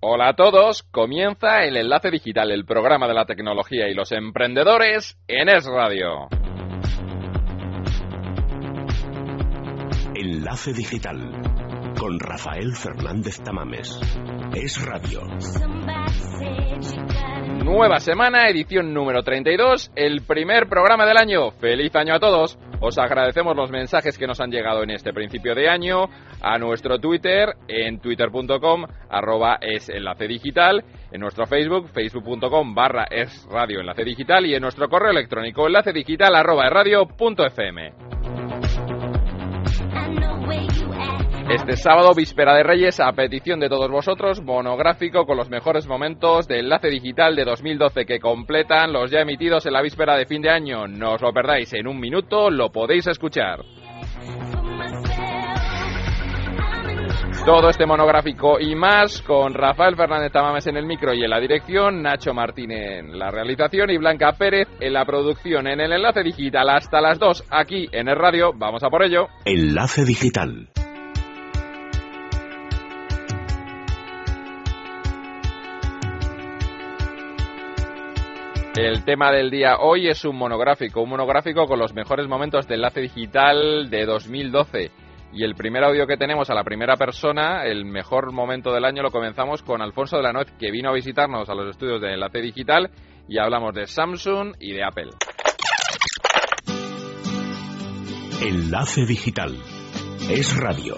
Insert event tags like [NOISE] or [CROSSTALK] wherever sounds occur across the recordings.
Hola a todos, comienza el Enlace Digital, el programa de la tecnología y los emprendedores en Es Radio. Enlace Digital con Rafael Fernández Tamames. Es Radio. Nueva semana, edición número 32, el primer programa del año. ¡Feliz año a todos! Os agradecemos los mensajes que nos han llegado en este principio de año a nuestro Twitter, en twitter.com, arroba es enlace digital, en nuestro Facebook, facebook.com barra es radio enlace digital y en nuestro correo electrónico enlace digital arroba radio.fm. Este sábado, víspera de Reyes, a petición de todos vosotros, monográfico con los mejores momentos de Enlace Digital de 2012 que completan los ya emitidos en la víspera de fin de año. No os lo perdáis, en un minuto lo podéis escuchar. Todo este monográfico y más con Rafael Fernández Tamames en el micro y en la dirección, Nacho Martín en la realización y Blanca Pérez en la producción en el enlace digital hasta las 2 aquí en el radio. Vamos a por ello. Enlace Digital. El tema del día hoy es un monográfico, un monográfico con los mejores momentos de enlace digital de 2012. Y el primer audio que tenemos a la primera persona, el mejor momento del año, lo comenzamos con Alfonso de la Nuez, que vino a visitarnos a los estudios de enlace digital y hablamos de Samsung y de Apple. Enlace Digital. Es radio.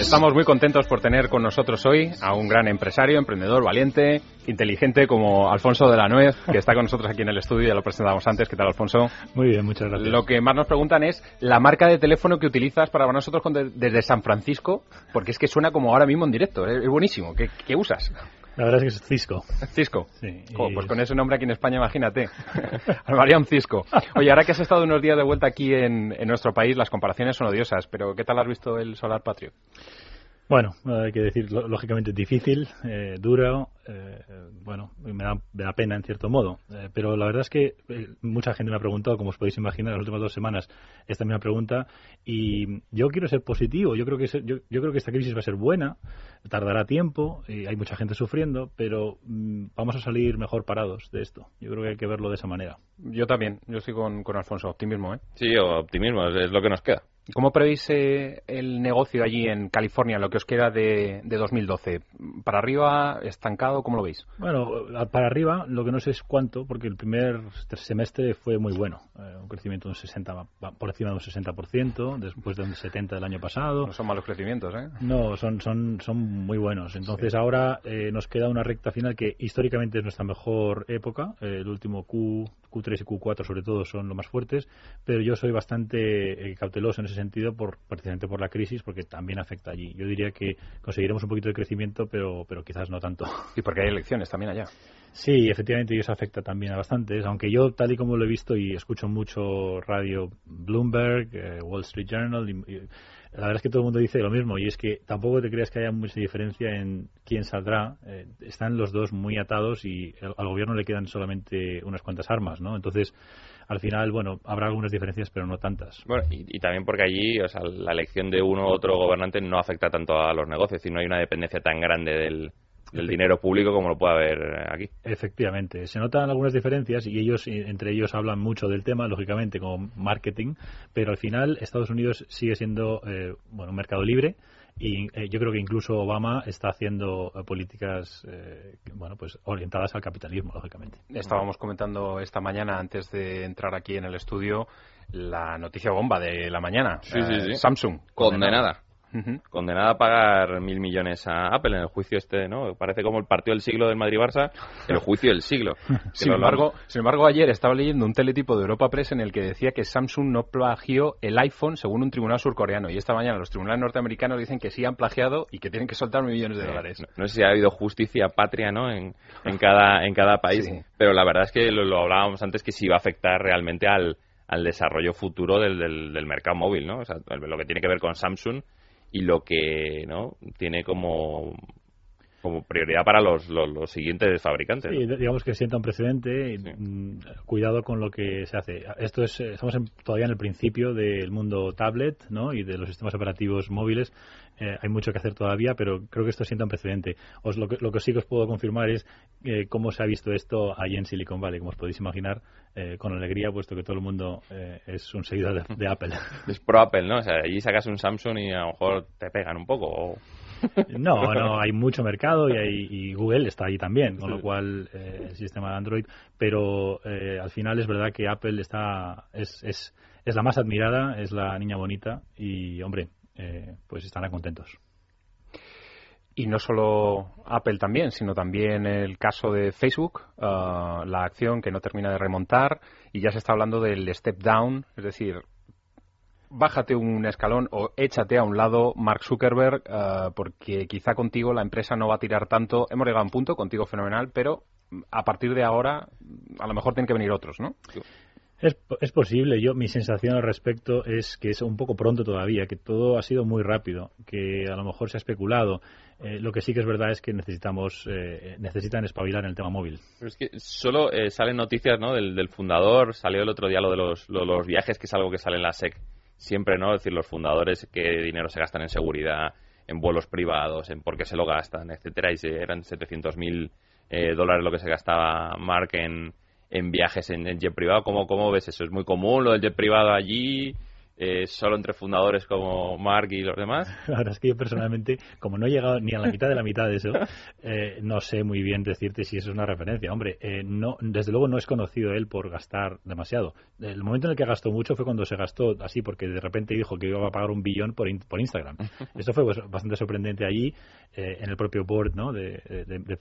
Estamos muy contentos por tener con nosotros hoy a un gran empresario, emprendedor, valiente, inteligente como Alfonso de la Nuez, que está con nosotros aquí en el estudio, ya lo presentamos antes. ¿Qué tal, Alfonso? Muy bien, muchas gracias. Lo que más nos preguntan es la marca de teléfono que utilizas para nosotros desde San Francisco, porque es que suena como ahora mismo en directo, es buenísimo. ¿Qué, qué usas? La verdad es que es Cisco. Cisco. Sí, pues con ese nombre aquí en España, imagínate. [LAUGHS] María un Cisco. Oye, ahora que has estado unos días de vuelta aquí en, en nuestro país, las comparaciones son odiosas, pero ¿qué tal has visto el Solar Patrio? Bueno, hay que decir, lo- lógicamente difícil, eh, duro, eh, bueno, me da, me da pena en cierto modo. Eh, pero la verdad es que eh, mucha gente me ha preguntado, como os podéis imaginar, en las últimas dos semanas, esta misma pregunta. Y yo quiero ser positivo. Yo creo que yo, yo creo que esta crisis va a ser buena, tardará tiempo, y hay mucha gente sufriendo, pero mm, vamos a salir mejor parados de esto. Yo creo que hay que verlo de esa manera. Yo también, yo estoy con, con Alfonso, optimismo, ¿eh? Sí, optimismo, es lo que nos queda. ¿Cómo prevís eh, el negocio allí en California, lo que os queda de, de 2012? ¿Para arriba, estancado, cómo lo veis? Bueno, para arriba, lo que no sé es cuánto, porque el primer semestre fue muy bueno. Eh, un crecimiento de un 60, va por encima de un 60%, después de un 70% del año pasado. No son malos crecimientos, ¿eh? No, son, son, son muy buenos. Entonces ahora eh, nos queda una recta final que históricamente es nuestra mejor época. Eh, el último Q, Q3 y Q4 sobre todo son los más fuertes, pero yo soy bastante eh, cauteloso en ese sentido por precisamente por la crisis porque también afecta allí. Yo diría que conseguiremos un poquito de crecimiento, pero, pero quizás no tanto. Y porque hay elecciones también allá. Sí, efectivamente, y eso afecta también a bastantes, aunque yo, tal y como lo he visto y escucho mucho radio Bloomberg, eh, Wall Street Journal, y- y la verdad es que todo el mundo dice lo mismo, y es que tampoco te creas que haya mucha diferencia en quién saldrá. Eh, están los dos muy atados y al gobierno le quedan solamente unas cuantas armas, ¿no? Entonces, al final, bueno, habrá algunas diferencias, pero no tantas. Bueno, y, y también porque allí, o sea, la elección de uno u otro gobernante no afecta tanto a los negocios, decir, no hay una dependencia tan grande del, del dinero público como lo puede haber aquí. Efectivamente, se notan algunas diferencias y ellos, eh, entre ellos, hablan mucho del tema, lógicamente, como marketing, pero al final Estados Unidos sigue siendo, eh, bueno, un mercado libre y eh, yo creo que incluso Obama está haciendo eh, políticas, eh, bueno, pues orientadas al capitalismo, lógicamente. Estábamos comentando esta mañana, antes de entrar aquí en el estudio, la noticia bomba de la mañana. Sí, sí, Eh, sí. Samsung. Condenada. Condenada a pagar mil millones a Apple en el juicio este, ¿no? Parece como el partido del siglo del Madrid-Barça, el juicio del siglo. [LAUGHS] Sin embargo, sin embargo, ayer estaba leyendo un teletipo de Europa Press en el que decía que Samsung no plagió el iPhone según un tribunal surcoreano. Y esta mañana los tribunales norteamericanos dicen que sí han plagiado y que tienen que soltar mil millones de dólares. No, no sé si ha habido justicia patria ¿no? en, en, cada, en cada país, Sí. pero la verdad es que lo, lo hablábamos antes que sí va a afectar realmente al, al desarrollo futuro del, del, del mercado móvil, ¿no? O sea, lo que tiene que ver con Samsung y lo que no tiene como como prioridad para los, los, siguientes fabricantes. Sí, digamos que sienta un precedente. Mm, cuidado con lo que se hace. Esto es, estamos todavía en el principio del mundo tablet ¿no? y de los sistemas operativos móviles. Eh, hay mucho que hacer todavía, pero creo que esto sienta un precedente. Os, lo, que, lo que sí que os puedo confirmar es eh, cómo se ha visto esto allí en Silicon Valley, como os podéis imaginar, eh, con alegría, puesto que todo el mundo es un seguidor de, Apple. [LAUGHS] Es pro Apple, ¿no? O sea, allí sacas un Samsung y a lo mejor te pegan un poco. No, no, [LAUGHS] hay mucho mercado y, hay, y Google está ahí también, con lo cual el sistema de Android, pero al final es verdad que Apple está es, es, es la más admirada, es la niña bonita y, hombre, eh, pues estarán contentos. Y no solo Apple también, sino también el caso de Facebook, uh, la acción que no termina de remontar y ya se está hablando del step down, es decir, bájate un escalón o échate a un lado Mark Zuckerberg uh, porque quizá contigo la empresa no va a tirar tanto. Hemos llegado a un punto, contigo fenomenal, pero a partir de ahora a lo mejor tienen que venir otros, ¿no? Es, es, posible. Yo mi sensación al respecto es que es un poco pronto todavía, que todo ha sido muy rápido, que a lo mejor se ha especulado. Eh, lo que sí que es verdad es que necesitamos eh, necesitan espabilar en el tema móvil. Pero es que solo eh, salen noticias ¿no? del, del, fundador. Salió el otro día lo de los, los viajes, que es algo que sale en la SEC siempre, ¿no? Es decir, los fundadores qué dinero se gastan en seguridad, en vuelos privados, en por qué se lo gastan, etcétera. Y eran 700 mil dólares lo que se gastaba Mark en en viajes en, jet privado. ¿Cómo, ¿Cómo ves eso? ¿Es muy común lo del jet privado allí? Eh, solo entre fundadores como Mark y los demás? [LAUGHS] La verdad es que yo personalmente, como no he llegado ni a la mitad de la mitad de eso, [LAUGHS] eh, no sé muy bien decirte si eso es una referencia. Hombre, eh, no, desde luego no es conocido él por gastar demasiado. El momento en el que gastó mucho fue cuando se gastó así, porque de repente dijo que iba a pagar un billón por, por Instagram. [LAUGHS] Esto fue pues, bastante sorprendente allí, en el propio board ¿no? de,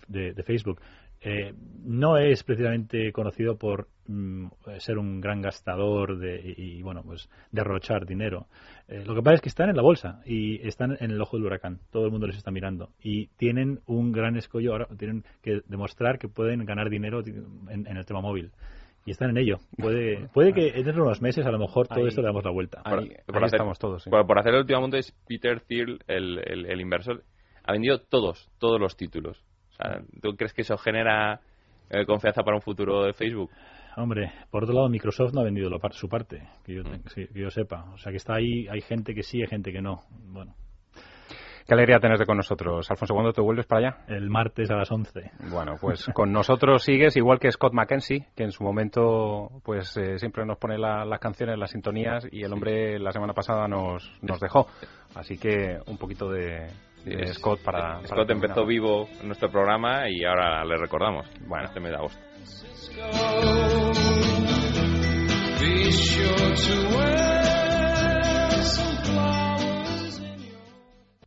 de Facebook. Eh, no es precisamente conocido por mm, ser un gran gastador de, y, bueno pues derrochar dinero eh, lo que pasa es que están en la bolsa y están en el ojo del huracán todo el mundo les está mirando y tienen un gran escollo ahora tienen que demostrar que pueden ganar dinero en, el tema móvil y están en ello. Puede, [LAUGHS] puede que en unos meses a lo mejor todo esto le damos la vuelta. Ahí, por, estamos todos. Por, hacer el último es Peter Thiel, el, el, inversor, ha vendido todos, todos los títulos. ¿Tú crees que eso genera eh, confianza para un futuro de Facebook? Hombre, por otro lado, Microsoft no ha vendido su parte, que yo, mm. que yo sepa. O sea, que está ahí, hay gente que sí, hay gente que no. Bueno. Qué alegría tenerte con nosotros. Alfonso, ¿cuándo te vuelves para allá? El martes a las 11. Bueno, pues con nosotros sigues igual que Scott McKenzie, que en su momento pues eh, siempre nos pone las canciones, las sintonías, y el hombre la semana pasada nos, nos dejó. Así que un poquito de, Scott para... Scott empezó vivo en nuestro programa y ahora le recordamos. Bueno, este mes de agosto.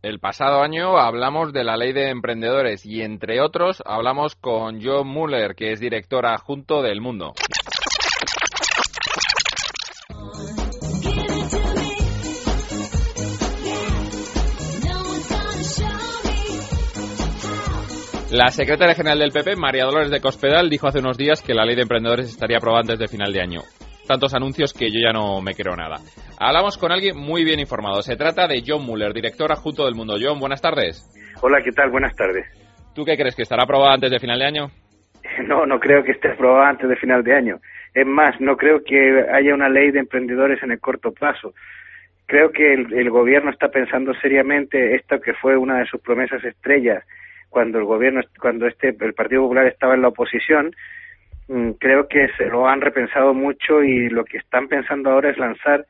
El pasado año hablamos de la ley de emprendedores y entre otros hablamos con John Muller, que es director adjunto del Mundo. La secretaria general del PP, María Dolores de Cospedal, dijo hace unos días que la ley de emprendedores estaría aprobada antes de final de año. Tantos anuncios que yo ya no me creo nada. Hablamos con alguien muy bien informado. Se trata de John Muller, director adjunto del Mundo. John, buenas tardes. Hola, ¿qué tal? Buenas tardes. ¿Tú qué crees? ¿Que estará aprobada antes de final de año? [LAUGHS] No, no creo que esté aprobada antes de final de año. Es más, no creo que haya una ley de emprendedores en el corto plazo. Creo que el, el gobierno está pensando seriamente esto que fue una de sus promesas estrellas cuando el gobierno, cuando este, el Partido Popular estaba en la oposición, mm, creo que se lo han repensado mucho y lo que están pensando ahora es lanzar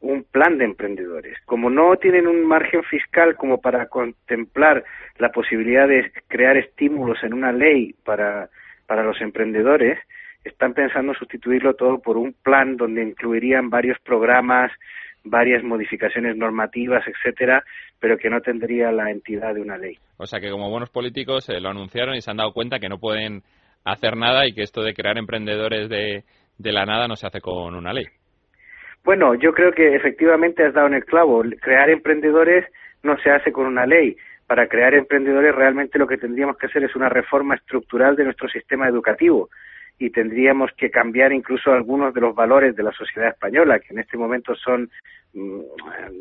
un plan de emprendedores. Como no tienen un margen fiscal como para contemplar la posibilidad de crear estímulos en una ley para, para los emprendedores, están pensando sustituirlo todo por un plan donde incluirían varios programas, varias modificaciones normativas, etcétera, pero que no tendría la entidad de una ley. O sea que como buenos políticos eh, lo anunciaron y se han dado cuenta que no pueden hacer nada y que esto de crear emprendedores de, de la nada no se hace con una ley. Bueno, yo creo que efectivamente has dado en el clavo. Crear emprendedores no se hace con una ley. Para crear emprendedores realmente lo que tendríamos que hacer es una reforma estructural de nuestro sistema educativo y tendríamos que cambiar incluso algunos de los valores de la sociedad española, que en este momento son mm,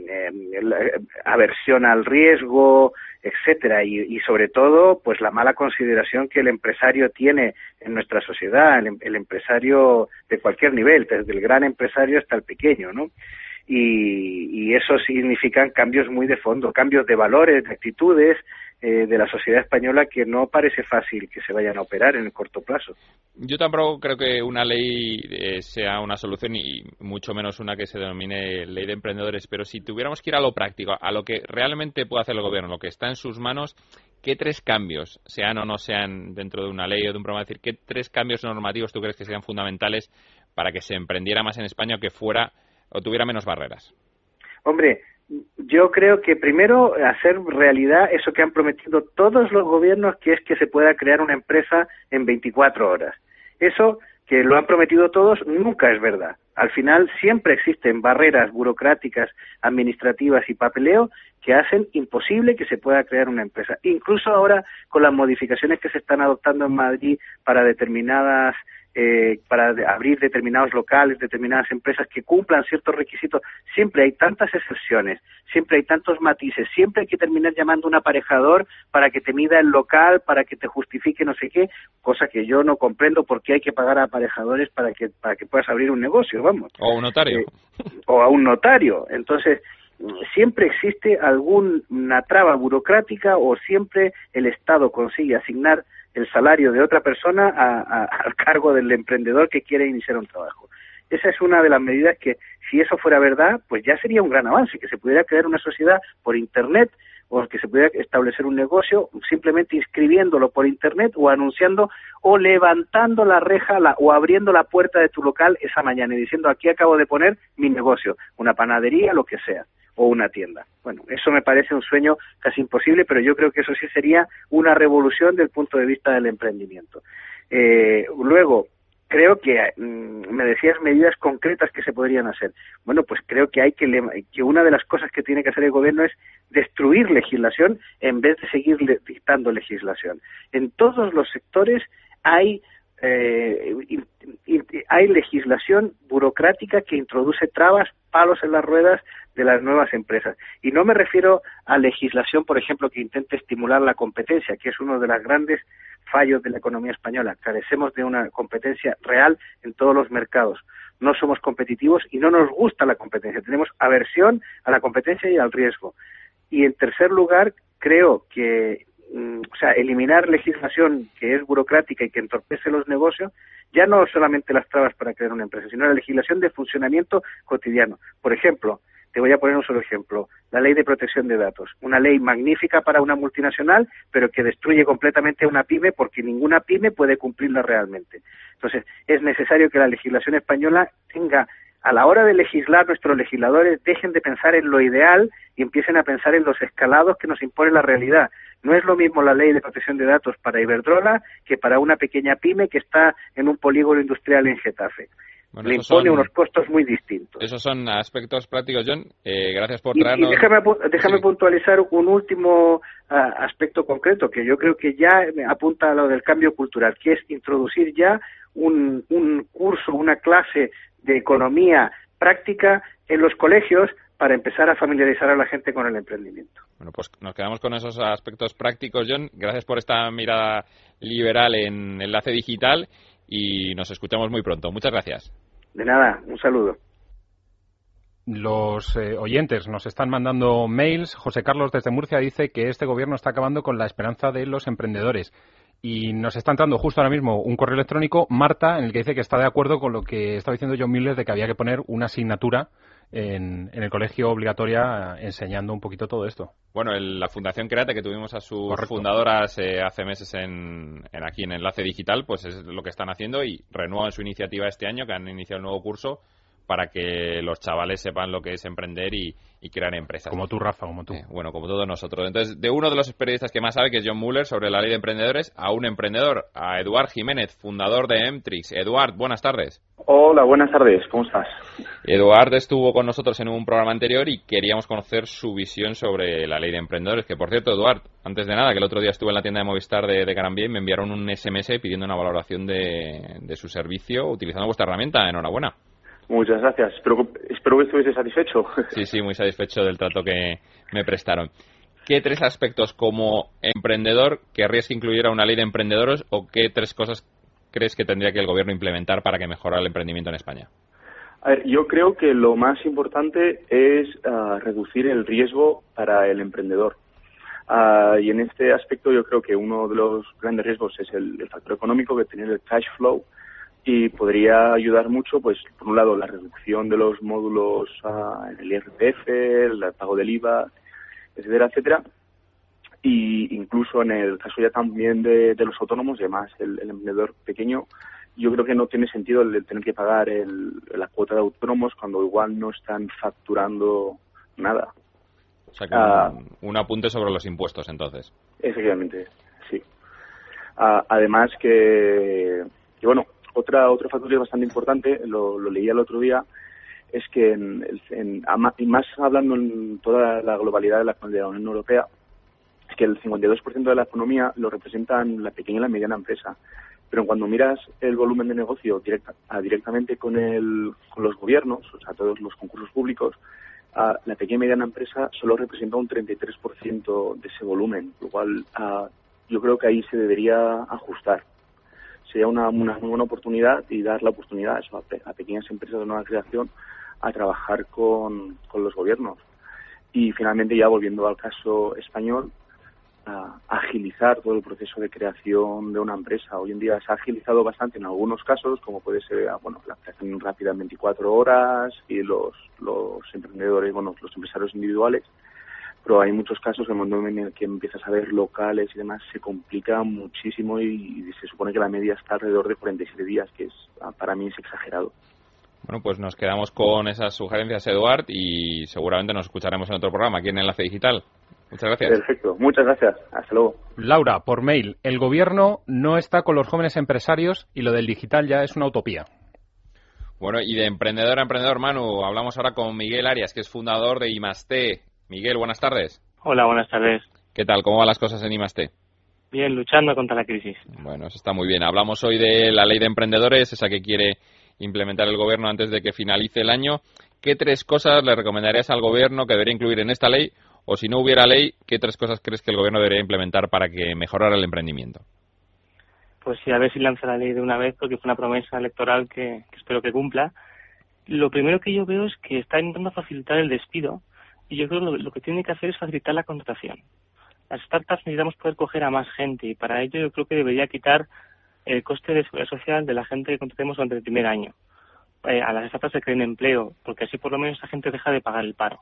eh, eh, aversión al riesgo, etcétera, y, sobre todo, pues la mala consideración que el empresario tiene en nuestra sociedad, el, el empresario de cualquier nivel, desde el gran empresario hasta el pequeño, ¿no? y, eso significan cambios muy de fondo, cambios de valores, de actitudes eh, de la sociedad española que no parece fácil que se vayan a operar en el corto plazo. Yo tampoco creo que una ley eh, sea una solución y mucho menos una que se denomine ley de emprendedores, pero si tuviéramos que ir a lo práctico, a lo que realmente puede hacer el gobierno, lo que está en sus manos, ¿qué tres cambios, sean o no sean dentro de una ley o de un programa, decir, qué tres cambios normativos tú crees que sean fundamentales para que se emprendiera más en España o que fuera o tuviera menos barreras? Hombre, yo creo que primero hacer realidad eso que han prometido todos los gobiernos, que es que se pueda crear una empresa en 24 horas. Eso que lo han prometido todos nunca es verdad. Al final siempre existen barreras burocráticas, administrativas y papeleo que hacen imposible que se pueda crear una empresa. Incluso ahora con las modificaciones que se están adoptando en Madrid para determinadas eh, para abrir determinados locales, determinadas empresas que cumplan ciertos requisitos. Siempre hay tantas excepciones, siempre hay tantos matices, siempre hay que terminar llamando a un aparejador para que te mida el local, para que te justifique no sé qué, cosa que yo no comprendo por qué hay que pagar a aparejadores para que, para que puedas abrir un negocio, vamos. O un notario. Eh, o a un notario. Entonces, siempre existe alguna traba burocrática o siempre el Estado consigue asignar el salario de otra persona a, [LAUGHS] al cargo del emprendedor que quiere iniciar un trabajo. Esa es una de las medidas que, si eso fuera verdad, pues ya sería un gran avance, que se pudiera crear una sociedad por Internet o que se pudiera establecer un negocio simplemente inscribiéndolo por Internet o anunciando o levantando la reja o abriendo la puerta de tu local esa mañana y diciendo aquí acabo de poner mi negocio, una panadería, lo que sea o una tienda. Bueno, eso me parece un sueño casi imposible, pero yo creo que eso sí sería una revolución del punto de vista del emprendimiento. Eh, luego, creo que mm, me decías medidas concretas que se podrían hacer. Bueno, pues creo que hay que, que una de las cosas que tiene que hacer el gobierno es destruir legislación en vez de seguir dictando legislación. En todos los sectores hay eh, hay legislación burocrática que introduce trabas, palos en las ruedas de las nuevas empresas. Y no me refiero a legislación, por ejemplo, que intente estimular la competencia, que es uno de los grandes fallos de la economía española. Carecemos de una competencia real en todos los mercados. No somos competitivos y no nos gusta la competencia. Tenemos aversión a la competencia y al riesgo. Y en tercer lugar, creo que o sea, eliminar legislación que es burocrática y que entorpece los negocios, ya no solamente las trabas para crear una empresa, sino la legislación de funcionamiento cotidiano. Por ejemplo, te voy a poner un solo ejemplo. La ley de protección de datos. Una ley magnífica para una multinacional, pero que destruye completamente una pyme porque ninguna pyme puede cumplirla realmente. Entonces, es necesario que la legislación española tenga, a la hora de legislar, nuestros legisladores dejen de pensar en lo ideal y empiecen a pensar en los escalados que nos impone la realidad. No es lo mismo la ley de protección de datos para Iberdrola que para una pequeña pyme que está en un polígono industrial en Getafe le impone unos costos muy distintos. Esos son aspectos prácticos, John. Eh, gracias por traernos. Y, déjame, déjame puntualizar un último ah, aspecto concreto que yo creo que ya apunta a lo del cambio cultural, que es introducir ya un, un curso, una clase de economía práctica en los colegios para empezar a familiarizar a la gente con el emprendimiento. Bueno, pues nos quedamos con esos aspectos prácticos, John. Gracias por esta mirada liberal en Enlace Digital y nos escuchamos muy pronto. Muchas gracias. De nada, un saludo. Los eh, oyentes nos están mandando mails. José Carlos desde Murcia dice que este gobierno está acabando con la esperanza de los emprendedores. Y nos está entrando justo ahora mismo un correo electrónico, Marta, en el que dice que está de acuerdo con lo que estaba diciendo John Miller de que había que poner una asignatura en, el colegio obligatoria enseñando un poquito todo esto. Bueno, la Fundación Create, que tuvimos a sus fundadoras eh, hace meses en, aquí en Enlace Digital, pues es lo que están haciendo y renuevan su iniciativa este año, que han iniciado el nuevo curso para que los chavales sepan lo que es emprender y, y crear empresas. Como tú, Rafa, como tú. Eh, bueno, como todos nosotros. Entonces, de uno de los periodistas que más sabe, que es John Muller, sobre la ley de emprendedores, a un emprendedor, a Eduard Jiménez, fundador de Emtrix. Eduard, buenas tardes. Hola, buenas tardes, ¿cómo estás? Eduard estuvo con nosotros en un programa anterior y queríamos conocer su visión sobre la ley de emprendedores. Que, por cierto, Eduard, antes de nada, que el otro día estuve en la tienda de Movistar de, de Garambía y me enviaron un SMS pidiendo una valoración de, de su servicio utilizando vuestra herramienta. Enhorabuena. Muchas gracias. Espero, espero que estuviese satisfecho. [LAUGHS] Sí, sí, muy satisfecho del trato que me prestaron. ¿Qué tres aspectos como emprendedor querrías que incluyera una ley de emprendedores o qué tres cosas crees que tendría que el gobierno implementar para que mejorara el emprendimiento en España? A ver, yo creo que lo más importante es uh, reducir el riesgo para el emprendedor. Uh, y en este aspecto yo creo que uno de los grandes riesgos es el, el factor económico, que tener el cash flow, y podría ayudar mucho, pues, por un lado, la reducción de los módulos uh, en el IRPF, el pago del IVA, etcétera, etcétera. Y incluso en el caso ya también de, de los autónomos y además el, el, emprendedor pequeño, yo creo que no tiene sentido el, tener que pagar el, la cuota de autónomos cuando igual no están facturando nada. O sea, que un, un, apunte sobre los impuestos, entonces. Efectivamente, sí. Uh, además que, que, bueno, otra, otro factor bastante importante, lo, lo leía el otro día, es que, en, en, y más hablando en toda la globalidad de la, de la Unión Europea, es que el 52% de la economía lo representan la pequeña y la mediana empresa. Pero cuando miras el volumen de negocio directa, directamente con, el, con los gobiernos, o sea, todos los concursos públicos, a, la pequeña y mediana empresa solo representa un 33% de ese volumen, lo cual a, yo creo que ahí se debería ajustar sería una, una muy buena oportunidad y dar la oportunidad eso, a, pe a, pequeñas empresas de nueva creación a trabajar con, con, los gobiernos. Y finalmente, ya volviendo al caso español, a agilizar todo el proceso de creación de una empresa. Hoy en día se ha agilizado bastante en algunos casos, como puede ser bueno, la creación rápida en 24 horas y los, los emprendedores, bueno, los empresarios individuales, pero hay muchos casos en el mundo en el que empiezas a ver locales y demás, se complica muchísimo y, y se supone que la media está alrededor de 47 días, que es para mí es exagerado. Bueno, pues nos quedamos con esas sugerencias, Eduard, y seguramente nos escucharemos en otro programa aquí en Enlace Digital. Muchas gracias. Perfecto, muchas gracias. Hasta luego. Laura, por mail, el gobierno no está con los jóvenes empresarios y lo del digital ya es una utopía. Bueno, y de emprendedor a emprendedor, Manu, hablamos ahora con Miguel Arias, que es fundador de IMASTE. Miguel, buenas tardes. Hola, buenas tardes. ¿Qué tal? ¿Cómo van las cosas en IMASTE? Bien, luchando contra la crisis. Bueno, eso está muy bien. Hablamos hoy de la ley de emprendedores, esa que quiere implementar el gobierno antes de que finalice el año. ¿Qué tres cosas le recomendarías al gobierno que debería incluir en esta ley? O si no hubiera ley, ¿qué tres cosas crees que el gobierno debería implementar para que mejorara el emprendimiento? Pues sí, a ver si lanza la ley de una vez, porque fue una promesa electoral que, que espero que cumpla. Lo primero que yo veo es que está intentando facilitar el despido y yo creo que lo, lo, que tiene que hacer es facilitar la contratación. Las startups necesitamos poder coger a más gente y para ello yo creo que debería quitar el coste de seguridad social de la gente que contratemos durante el primer año. Eh, a las startups se creen empleo, porque así por lo menos esa gente deja de pagar el paro.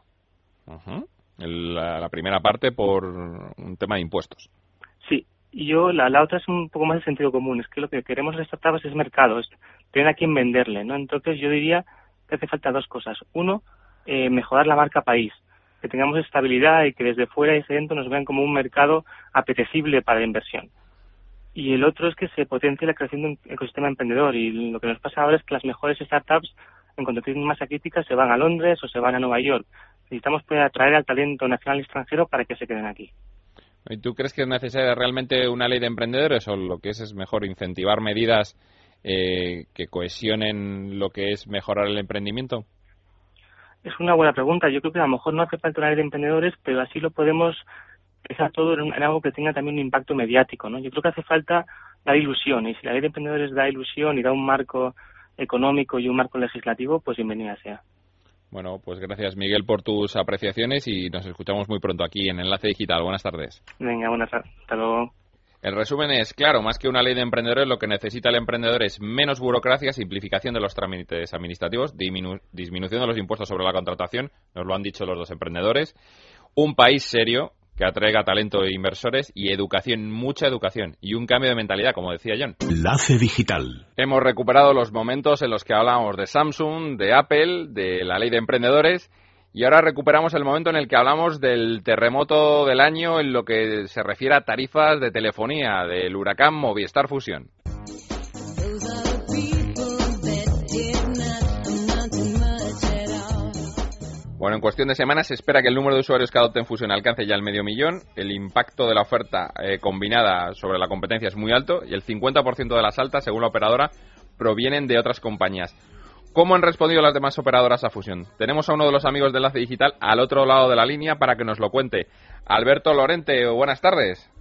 Uh -huh. el, la, la, primera parte por un tema de impuestos. Sí, y yo la, la otra es un poco más de sentido común, es que lo que queremos las startups es mercado, es tener a quien venderle, ¿no? Entonces yo diría que hace falta dos cosas. Uno, eh, mejorar la marca país, que tengamos estabilidad y que desde fuera y desde dentro nos vean como un mercado apetecible para la inversión y el otro es que se potencie la creación de un ecosistema emprendedor y lo que nos pasa ahora es que las mejores startups en cuanto tienen masa crítica se van a Londres o se van a Nueva York. Necesitamos poder atraer al talento nacional y extranjero para que se queden aquí. ¿Y tú crees que es necesaria realmente una ley de emprendedores o lo que es es mejor incentivar medidas eh, que cohesionen lo que es mejorar el emprendimiento? Es una buena pregunta. Yo creo que a lo mejor no hace falta una ley de emprendedores, pero así lo podemos pensar todo en, en, algo que tenga también un impacto mediático, ¿no? Yo creo que hace falta dar ilusión y si la ley de emprendedores da ilusión y da un marco económico y un marco legislativo, pues bienvenida sea. Bueno, pues gracias Miguel por tus apreciaciones y nos escuchamos muy pronto aquí en Enlace Digital. Buenas tardes. Venga, buenas tardes. Hasta luego. El resumen es, claro, más que una ley de emprendedores, lo que necesita el emprendedor es menos burocracia, simplificación de los trámites administrativos, disminución de los impuestos sobre la contratación, nos lo han dicho los dos emprendedores, un país serio, que atraiga talento e inversores y educación, mucha educación y un cambio de mentalidad, como decía John. Lace Digital. Hemos recuperado los momentos en los que hablábamos de Samsung, de Apple, de la ley de emprendedores y ahora recuperamos el momento en el que hablamos del terremoto del año en lo que se refiere a tarifas de telefonía del huracán Movistar Fusión. Bueno, en cuestión de semanas se espera que el número de usuarios que adopten Fusión alcance ya el medio millón. El impacto de la oferta eh, combinada sobre la competencia es muy alto y el 50% de las altas, según la operadora, provienen de otras compañías. ¿Cómo han respondido las demás operadoras a Fusión? Tenemos a uno de los amigos de Enlace Digital al otro lado de la línea para que nos lo cuente. Alberto Lorente, buenas tardes.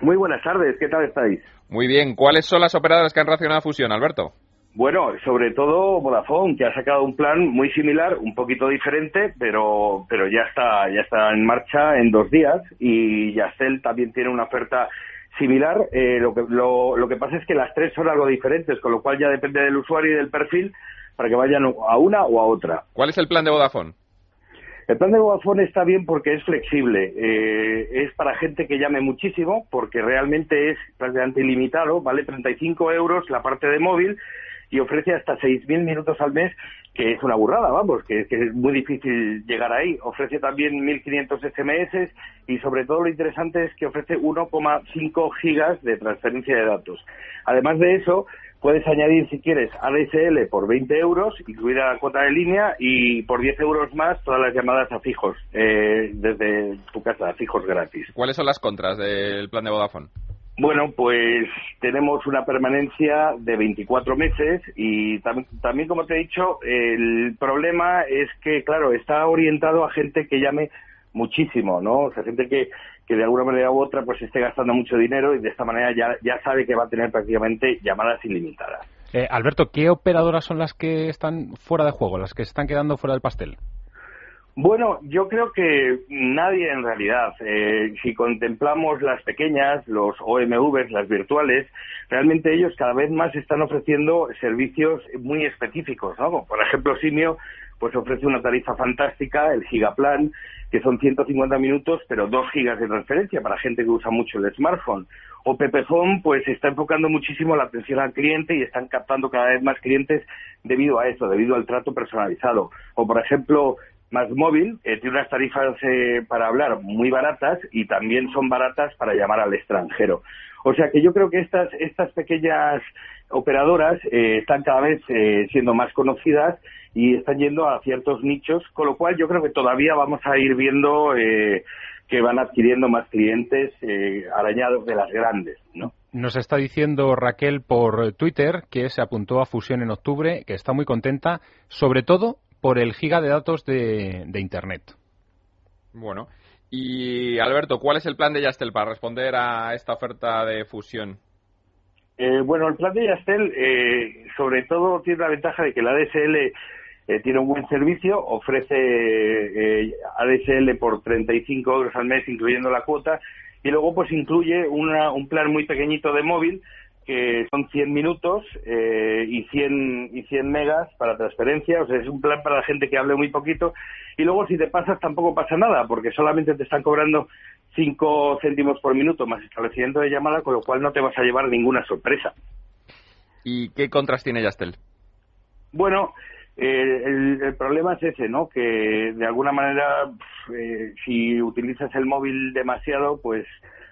Muy buenas tardes, ¿qué tal estáis? Muy bien, ¿cuáles son las operadoras que han reaccionado a Fusión, Alberto? Bueno, sobre todo Vodafone, que ha sacado un plan muy similar, un poquito diferente, pero, pero ya está, ya está en marcha en dos días y Yastel también tiene una oferta similar. Eh, lo, que, lo, lo que pasa es que las tres son algo diferentes, con lo cual ya depende del usuario y del perfil para que vayan a una o a otra. ¿Cuál es el plan de Vodafone? El plan de Vodafone está bien porque es flexible. Eh, es para gente que llame muchísimo, porque realmente es prácticamente ilimitado. Vale 35 euros la parte de móvil y ofrece hasta 6.000 minutos al mes, que es una burrada, vamos, que, que, es muy difícil llegar ahí. Ofrece también 1.500 SMS y sobre todo lo interesante es que ofrece 1,5 gigas de transferencia de datos. Además de eso, Puedes añadir, si quieres, ADSL por 20 euros, incluida la cuota de línea, y por 10 euros más todas las llamadas a fijos, eh, desde tu casa, a fijos gratis. ¿Cuáles son las contras del plan de Vodafone? Bueno, pues tenemos una permanencia de 24 meses y también, como te he dicho, el problema es que, claro, está orientado a gente que llame muchísimo, ¿no? O sea, gente que, que de alguna manera u otra pues esté gastando mucho dinero y de esta manera ya, ya sabe que va a tener prácticamente llamadas ilimitadas. Eh, Alberto, ¿qué operadoras son las que están fuera de juego, las que están quedando fuera del pastel? Bueno, yo creo que nadie en realidad. Eh, si contemplamos las pequeñas, los OMVs, las virtuales, realmente ellos cada vez más están ofreciendo servicios muy específicos, ¿no? Por ejemplo, Simio pues ofrece una tarifa fantástica, el Gigaplan, que son 150 minutos, pero 2 gigas de transferencia para gente que usa mucho el smartphone. O Pepefone, pues está enfocando muchísimo la atención al cliente y están captando cada vez más clientes debido a eso, debido al trato personalizado. O, por ejemplo, Más Móvil eh, tiene unas tarifas eh, para hablar muy baratas y también son baratas para llamar al extranjero. O sea que yo creo que estas, estas pequeñas operadoras eh, están cada vez eh, siendo más conocidas y están yendo a ciertos nichos, con lo cual yo creo que todavía vamos a ir viendo eh, que van adquiriendo más clientes eh, arañados de las grandes, ¿no? Nos está diciendo Raquel por Twitter que se apuntó a Fusión en octubre, que está muy contenta, sobre todo por el giga de datos de, de Internet. Bueno, y Alberto, ¿cuál es el plan de Yastel para responder a esta oferta de fusión? Eh, bueno, el plan de Yastel eh, sobre todo tiene la ventaja de que la ADSL eh, tiene un buen servicio, ofrece eh, ADSL por 35 euros al mes, incluyendo la cuota, y luego pues incluye una, un plan muy pequeñito de móvil que son 100 minutos eh, y 100 y 100 megas para transferencia, o sea, es un plan para la gente que hable muy poquito y luego si te pasas tampoco pasa nada, porque solamente te están cobrando 5 céntimos por minuto más establecimiento de llamada, con lo cual no te vas a llevar ninguna sorpresa. ¿Y qué contras tiene Yastel? Bueno, el, el, problema es ese, ¿no? Que de alguna manera, eh, si utilizas el móvil demasiado, pues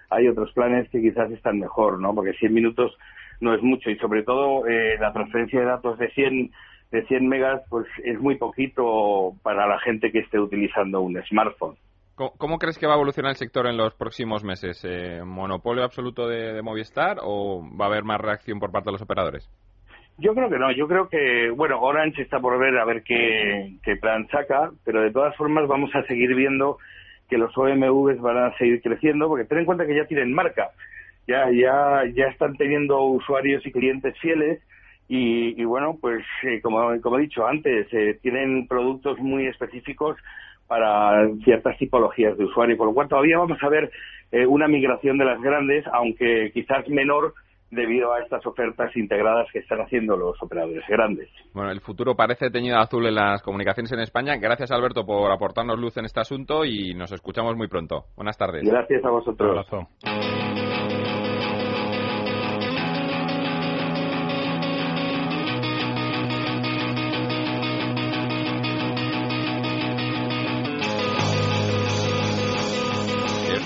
hay otros planes que quizás están mejor, ¿no? Porque 100 minutos no es mucho y sobre todo eh, la transferencia de datos de 100 de 100 megas pues es muy poquito para la gente que esté utilizando un smartphone. ¿Cómo, crees que va a evolucionar el sector en los próximos meses? Eh, ¿Monopolio absoluto de Movistar o va a haber más reacción por parte de los operadores? Yo creo que no, yo creo que, bueno, Orange está por ver a ver qué, qué plan saca, pero de todas formas vamos a seguir viendo que los OMVs van a seguir creciendo, porque ten en cuenta que ya tienen marca, ya, ya, ya están teniendo usuarios y clientes fieles, y, y bueno, pues eh, como, como he dicho antes, eh, tienen productos muy específicos para ciertas tipologías de usuario, con lo cual todavía vamos a ver eh, una migración de las grandes, aunque quizás menor debido a estas ofertas integradas que están haciendo los operadores grandes. Bueno, el futuro parece teñido azul en las comunicaciones en España. Gracias, Alberto, por aportarnos luz en este asunto y nos escuchamos muy pronto. Buenas tardes. Gracias a vosotros. Un abrazo.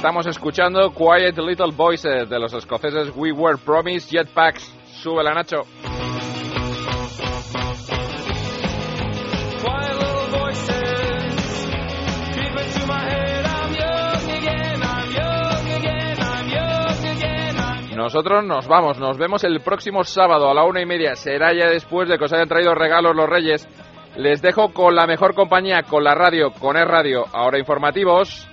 Estamos escuchando Quiet Little Voices de los escoceses We Were Promised Jetpacks. Súbela, Nacho. Nosotros nos vamos, nos vemos el próximo sábado a la una y media. Será ya después de que os hayan traído regalos los Reyes. Les dejo con la mejor compañía, con la radio, con el radio. Ahora informativos.